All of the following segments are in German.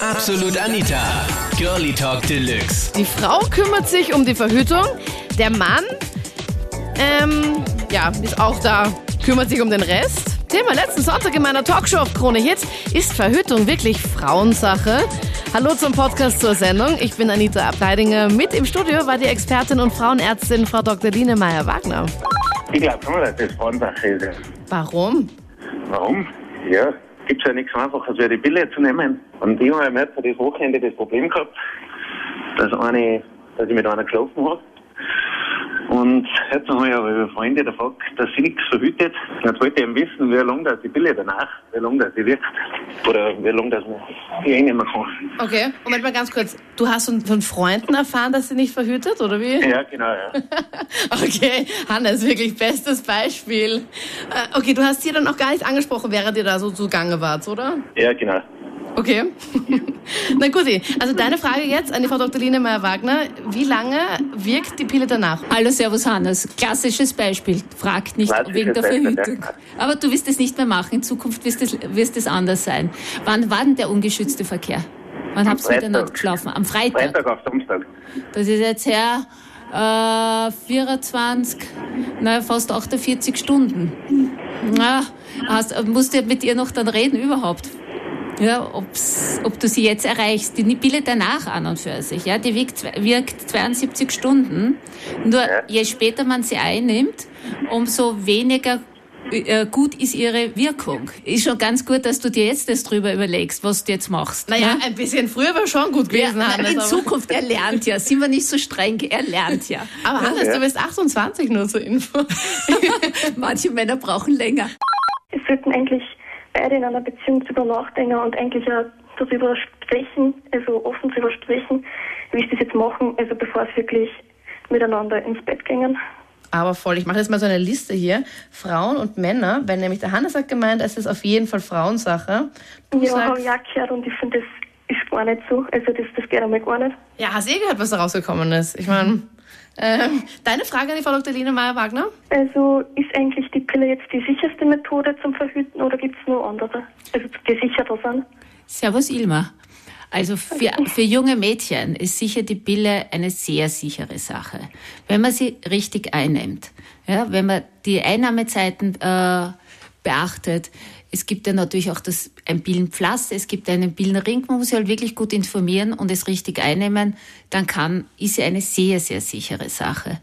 Absolut Anita. Girlie Talk Deluxe. Die Frau kümmert sich um die Verhütung. Der Mann, ähm, ja, ist auch da, kümmert sich um den Rest. Thema letzten Sonntag in meiner Talkshow auf Krone Hits. Ist Verhütung wirklich Frauensache? Hallo zum Podcast zur Sendung. Ich bin Anita Abteidinger. Mit im Studio war die Expertin und Frauenärztin Frau Dr. Line Meyer-Wagner. Ich glaube schon, dass das Frauensache ist. Warum? Warum? Ja, gibt es ja nichts einfaches, als die Pille zu nehmen. Und ich habe ja nicht das Wochenende das Problem gehabt, dass, eine, dass ich mit einer geschlafen habe. Und jetzt habe ich aber über Freunde gefragt, dass sie nichts verhütet. Jetzt wollte ich eben wissen, wie lange das die Pille danach, wie lange das die wirkt. Oder wie lange das man die einnehmen kann. Okay, Moment mal ganz kurz. Du hast von- von Freunden erfahren, dass sie nicht verhütet, oder wie? Ja, genau, ja. Okay, Hannes, wirklich bestes Beispiel. Äh, okay, du hast sie dann auch gar nicht angesprochen, während ihr da so zugange wart, oder? Ja, genau. Okay. Na gut, also deine Frage jetzt an die Frau Dr. Line Meyer-Wagner. Wie lange wirkt die Pille danach? Hallo, Servus Hannes. Klassisches Beispiel. Fragt nicht wegen der Verhütung. Aber du wirst es nicht mehr machen. In Zukunft wirst es, wirst es anders sein. Wann war denn der ungeschützte Verkehr? Wann habt ihr miteinander geschlafen? Am Freitag. Freitag auf Samstag. Das ist jetzt her äh, 24, naja, fast 48 Stunden. Na, hast, musst du mit ihr noch dann reden überhaupt? Ja, ob's, ob du sie jetzt erreichst. Die Pille danach an und für sich, ja, die wirkt, wirkt 72 Stunden. Nur je später man sie einnimmt, umso weniger äh, gut ist ihre Wirkung. Ist schon ganz gut, dass du dir jetzt das drüber überlegst, was du jetzt machst. Naja, ja? ein bisschen früher war schon gut Ja, gewesen, Hannes. in aber- Zukunft, er lernt ja. Sind wir nicht so streng, er lernt ja. Aber Hannes, Ja. du bist 28 nur zur Info. Manche Männer brauchen länger. Es sollten eigentlich beide in einer Beziehung darüber nachdenken und eigentlich auch darüber sprechen, also offen darüber sprechen, wie sie das jetzt machen, also bevor sie wirklich miteinander ins Bett gingen. Aber voll, ich mache jetzt mal so eine Liste hier. Frauen und Männer, weil nämlich der Hannes hat gemeint, es ist auf jeden Fall Frauensache. Du ja, habe ich auch gehört und ich finde, das ist gar nicht so. Also das, das geht einmal gar nicht. ja, hast eh gehört, was da rausgekommen ist. Ich meine, ähm, deine Frage an die Frau Dr. Line Meyer-Wagner? Also ist eigentlich die Pille jetzt die sicherste Methode zum Verhüten oder gibt es noch andere, also die sicherer sind? Servus Ilma. Also für, für junge Mädchen ist sicher die Pille eine sehr sichere Sache, wenn man sie richtig einnimmt. Ja, wenn man die Einnahmezeiten äh, beachtet. Es gibt ja natürlich auch das, ein Pillenpflaster, es gibt einen Pillenring, man muss sich halt wirklich gut informieren und es richtig einnehmen, dann kann, ist sie eine sehr, sehr sichere Sache.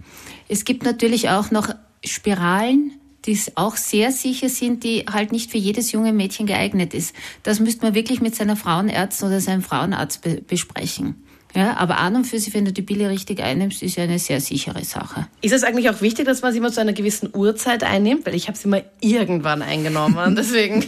Es gibt natürlich auch noch Spiralen, die auch sehr sicher sind, die halt nicht für jedes junge Mädchen geeignet ist. Das müsste man wirklich mit seiner Frauenärztin oder seinem Frauenarzt be besprechen. Ja, aber an und für sich, wenn du die Pille richtig einnimmst, ist ja eine sehr sichere Sache. Ist es eigentlich auch wichtig, dass man sie mal zu einer gewissen Uhrzeit einnimmt? Weil ich habe sie mal irgendwann eingenommen. Deswegen,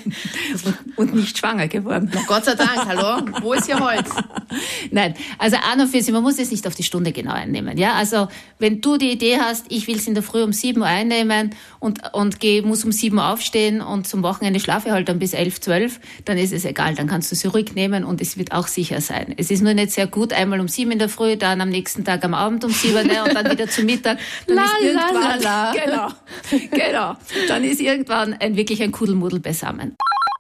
Und nicht schwanger geworden. Gott sei Dank, hallo, wo ist hier Holz? Nein, also an und für sich, man muss es nicht auf die Stunde genau einnehmen. Ja, also wenn du die Idee hast, ich will es in der Früh um 7 Uhr einnehmen und, und geh, muss um 7 Uhr aufstehen und zum Wochenende schlafe ich halt dann bis 11, 12, dann ist es egal, dann kannst du sie ruhig nehmen und es wird auch sicher sein. Es ist nur nicht sehr gut, einmal um 7 in der Früh, dann am nächsten Tag am Abend um 7 ne, und dann wieder zu Mittag. Dann La, ist irgendwann, la, la. Genau, genau. Dann ist irgendwann ein wirklich ein Kuddelmuddel beisammen.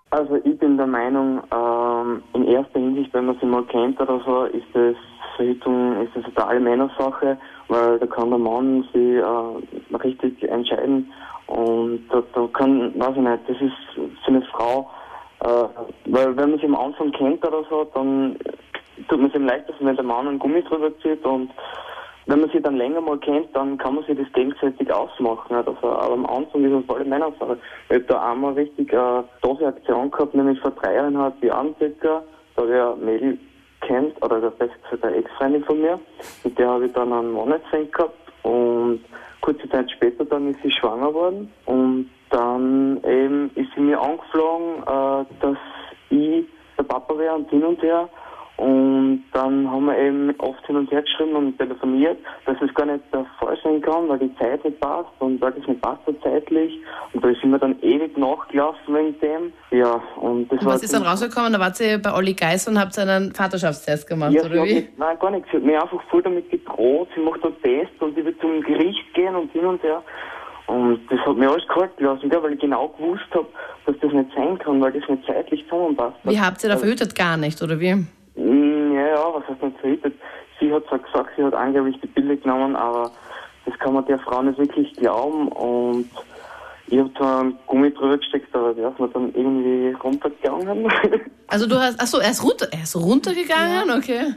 Also ich bin der Meinung, ähm, in erster Hinsicht, wenn man sie mal kennt oder so, ist das Verhütung ist das eine totale Männersache, weil da kann der Mann sich äh, richtig entscheiden und da, da kann, weiß ich nicht, das ist für eine Frau, äh, weil wenn man sie am Anfang kennt oder so, dann tut man es ihm leichter, wenn der Mann einen Gummi drüber zieht und wenn man sie dann länger mal kennt, dann kann man sich das gegenseitig ausmachen. Oder so. Aber am Anfang ist es voll eine Männersache. Ich habe da einmal richtig eine doofe Aktion gehabt, nämlich vor dreieinhalb Jahren circa. Da habe ich ein Mädel kennt, oder besser gesagt eine Ex-Freundin von mir. Mit der habe ich dann einen One-Night-Stand gehabt. Und kurze Zeit später dann ist sie schwanger worden. Und dann eben ist sie mir angeflogen, äh, dass ich der Papa wäre und hin und her. Und dann haben wir eben oft hin und her geschrieben und telefoniert, dass es gar nicht der Fall sein kann, weil die Zeit nicht passt und weil das nicht passt so zeitlich. Und da sind wir dann ewig nachgelaufen wegen dem. Ja, und das Und war was ist dann rausgekommen? Da wart ihr bei Olli Geis und habt einen Vaterschaftstest gemacht, ja, oder wie? mich, nein, gar nichts. Sie hat mir einfach voll damit gedroht. Sie macht einen Test und ich will zum Gericht gehen und hin und her. Und das hat mir alles kalt gelassen, weil ich genau gewusst habe, dass das nicht sein kann, weil das nicht zeitlich zusammenpasst. Wie habt ihr da verhütet? Gar nicht, oder wie? Naja, was heißt nicht verhütet? Sie hat zwar gesagt, sie hat angeblich die Pille genommen, aber das kann man der Frau nicht wirklich glauben und ich habe da einen Gummi drüber gesteckt, aber der ist mir dann irgendwie runtergegangen. Also du hast, achso, er ist runter, er ist runtergegangen, okay.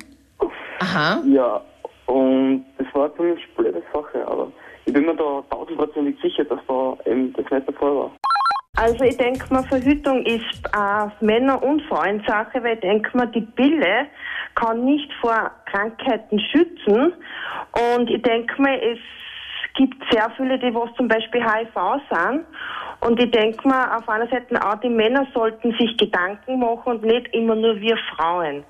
Aha. ja, und das war eine ziemlich blöde Sache, aber ich bin mir da tausendprozentig sicher, dass da eben das nicht der Fall war. Also ich denke mal, Verhütung ist äh, Männer- und Frauensache, weil ich denke mal, die Pille kann nicht vor Krankheiten schützen. Und ich denke mal, es gibt sehr viele, die was zum Beispiel HIV sind. Und ich denke mal, auf einer Seite auch die Männer sollten sich Gedanken machen und nicht immer nur wir Frauen.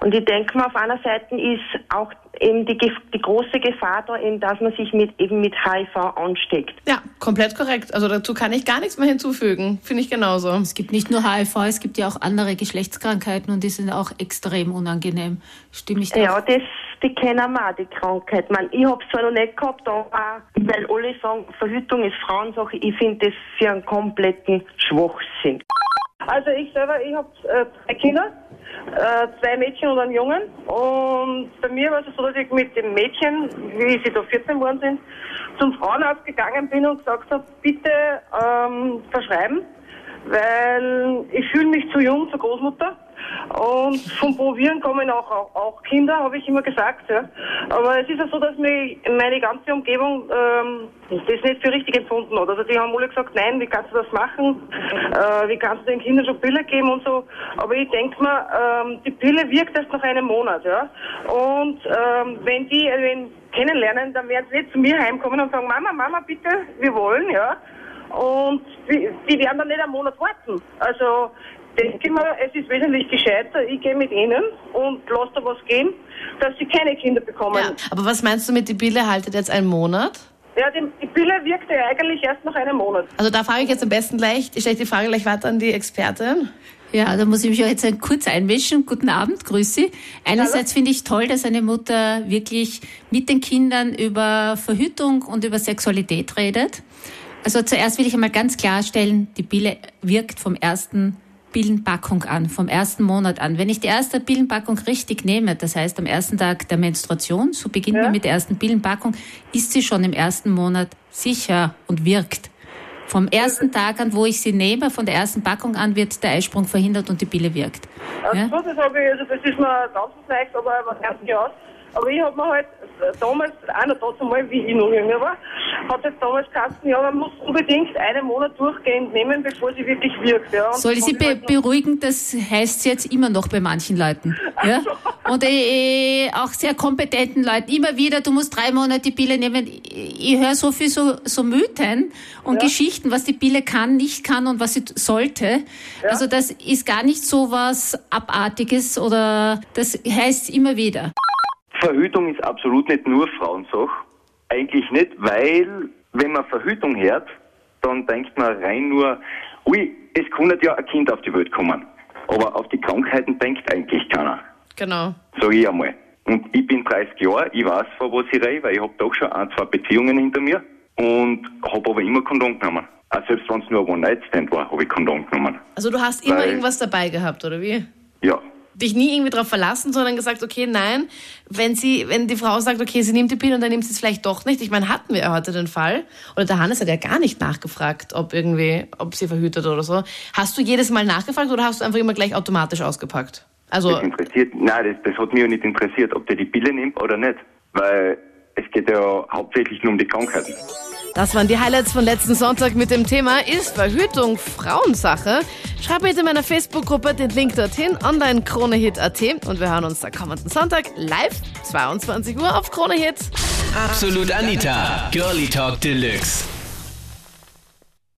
Und ich denke mal, auf einer Seite ist auch eben die, Gef- die große Gefahr da, eben, dass man sich mit, eben mit HIV ansteckt. Ja, komplett korrekt. Also dazu kann ich gar nichts mehr hinzufügen. Finde ich genauso. Es gibt nicht nur HIV, es gibt ja auch andere Geschlechtskrankheiten und die sind auch extrem unangenehm. Stimme ich da? Ja, das, die kennen auch, die Krankheit. Man, ich habe es zwar noch nicht gehabt, aber weil alle sagen, Verhütung ist Frauensache, ich finde das für einen kompletten Schwachsinn. Also ich selber, ich habe äh, zwei Kinder, äh, zwei Mädchen und einen Jungen. Und bei mir war es so, dass ich mit dem Mädchen, wie sie da 14 geworden sind, zum Frauenarzt gegangen bin und gesagt habe, bitte ähm, verschreiben, weil ich fühle mich zu jung zur Großmutter. Und vom Probieren kommen auch, auch, auch Kinder, habe ich immer gesagt. Ja. Aber es ist ja so, dass mich meine ganze Umgebung ähm, das nicht für richtig empfunden hat. Also die haben alle gesagt, nein, wie kannst du das machen? Äh, wie kannst du den Kindern schon Pille geben und so. Aber ich denke mal, ähm, die Pille wirkt erst nach einem Monat. Ja. Und ähm, wenn die äh, wen kennenlernen, dann werden sie nicht zu mir heimkommen und sagen, Mama, Mama, bitte, wir wollen, ja. Und die, werden dann nicht einen Monat warten. Also denke ich mal, es ist wesentlich gescheiter, ich gehe mit ihnen und lasse da was gehen, dass sie keine Kinder bekommen. Ja. Aber was meinst du mit, die Pille haltet jetzt einen Monat? Ja, die, die Pille wirkt ja eigentlich erst nach einem Monat. Also da frage ich jetzt am besten gleich, ich stelle die Frage gleich weiter an die Expertin. Ja, da muss ich mich auch jetzt ein- kurz einmischen. Guten Abend, grüß Sie. Einerseits finde ich toll, dass eine Mutter wirklich mit den Kindern über Verhütung und über Sexualität redet. Also zuerst will ich einmal ganz klarstellen, die Pille wirkt vom ersten Pillenpackung an, vom ersten Monat an. Wenn ich die erste Pillenpackung richtig nehme, das heißt am ersten Tag der Menstruation, so beginnen wir mit der ersten Pillenpackung, ist sie schon im ersten Monat sicher und wirkt. Vom ersten Tag an, wo ich sie nehme, von der ersten Packung an, wird der Eisprung verhindert und die Pille wirkt. Also Ja? so, das ich, also das ist mir ganz leicht, aber. Aber ich habe mir halt damals, auch noch dazu mal, wie ich noch jünger war, hat es damals geheißen, ja, man muss unbedingt einen Monat durchgehend nehmen, bevor sie wirklich wirkt. Ja. Soll ich Sie be halt beruhigen? Das heißt jetzt immer noch bei manchen Leuten. Ja? Und äh, äh, auch sehr kompetenten Leuten. Immer wieder, du musst drei Monate die Pille nehmen. Ich, höre so viel so, so Mythen und Geschichten, was die Pille kann, nicht kann und was sie sollte. Also das ist gar nicht so was Abartiges oder das heißt immer wieder. Verhütung ist absolut nicht nur Frauensache. Eigentlich nicht, weil wenn man Verhütung hört, dann denkt man rein nur, ui, es könnte ja ein Kind auf die Welt kommen. Aber auf die Krankheiten denkt eigentlich keiner. Genau. Sag ich einmal. Und ich bin 30 Jahre, ich weiß, von was ich rede, weil ich habe doch schon ein, zwei Beziehungen hinter mir und habe aber immer Kondom genommen. Auch selbst wenn es nur ein One-Night-Stand war, habe ich Kondom genommen. Also du hast immer Weil- irgendwas dabei gehabt, oder wie? Ja. Dich nie irgendwie darauf verlassen, sondern gesagt, okay, nein, wenn sie, wenn die Frau sagt, okay, sie nimmt die Pille und dann nimmt sie es vielleicht doch nicht. Ich meine, hatten wir heute den Fall. Oder der Hannes hat ja gar nicht nachgefragt, ob irgendwie, ob sie verhütet oder so. Hast du jedes Mal nachgefragt oder hast du einfach immer gleich automatisch ausgepackt? Also, Das interessiert, nein, das, das hat mich ja nicht interessiert, ob der die Pille nimmt oder nicht. Weil es geht ja hauptsächlich nur um die Krankheiten. Das waren die Highlights von letzten Sonntag mit dem Thema Ist Verhütung Frauensache? Schreib bitte in meiner Facebook-Gruppe den Link dorthin, online kronehit.at und wir hören uns da kommenden Sonntag live, 22 Uhr auf Krone Hit. Absolut Anita, Girlie Talk Deluxe.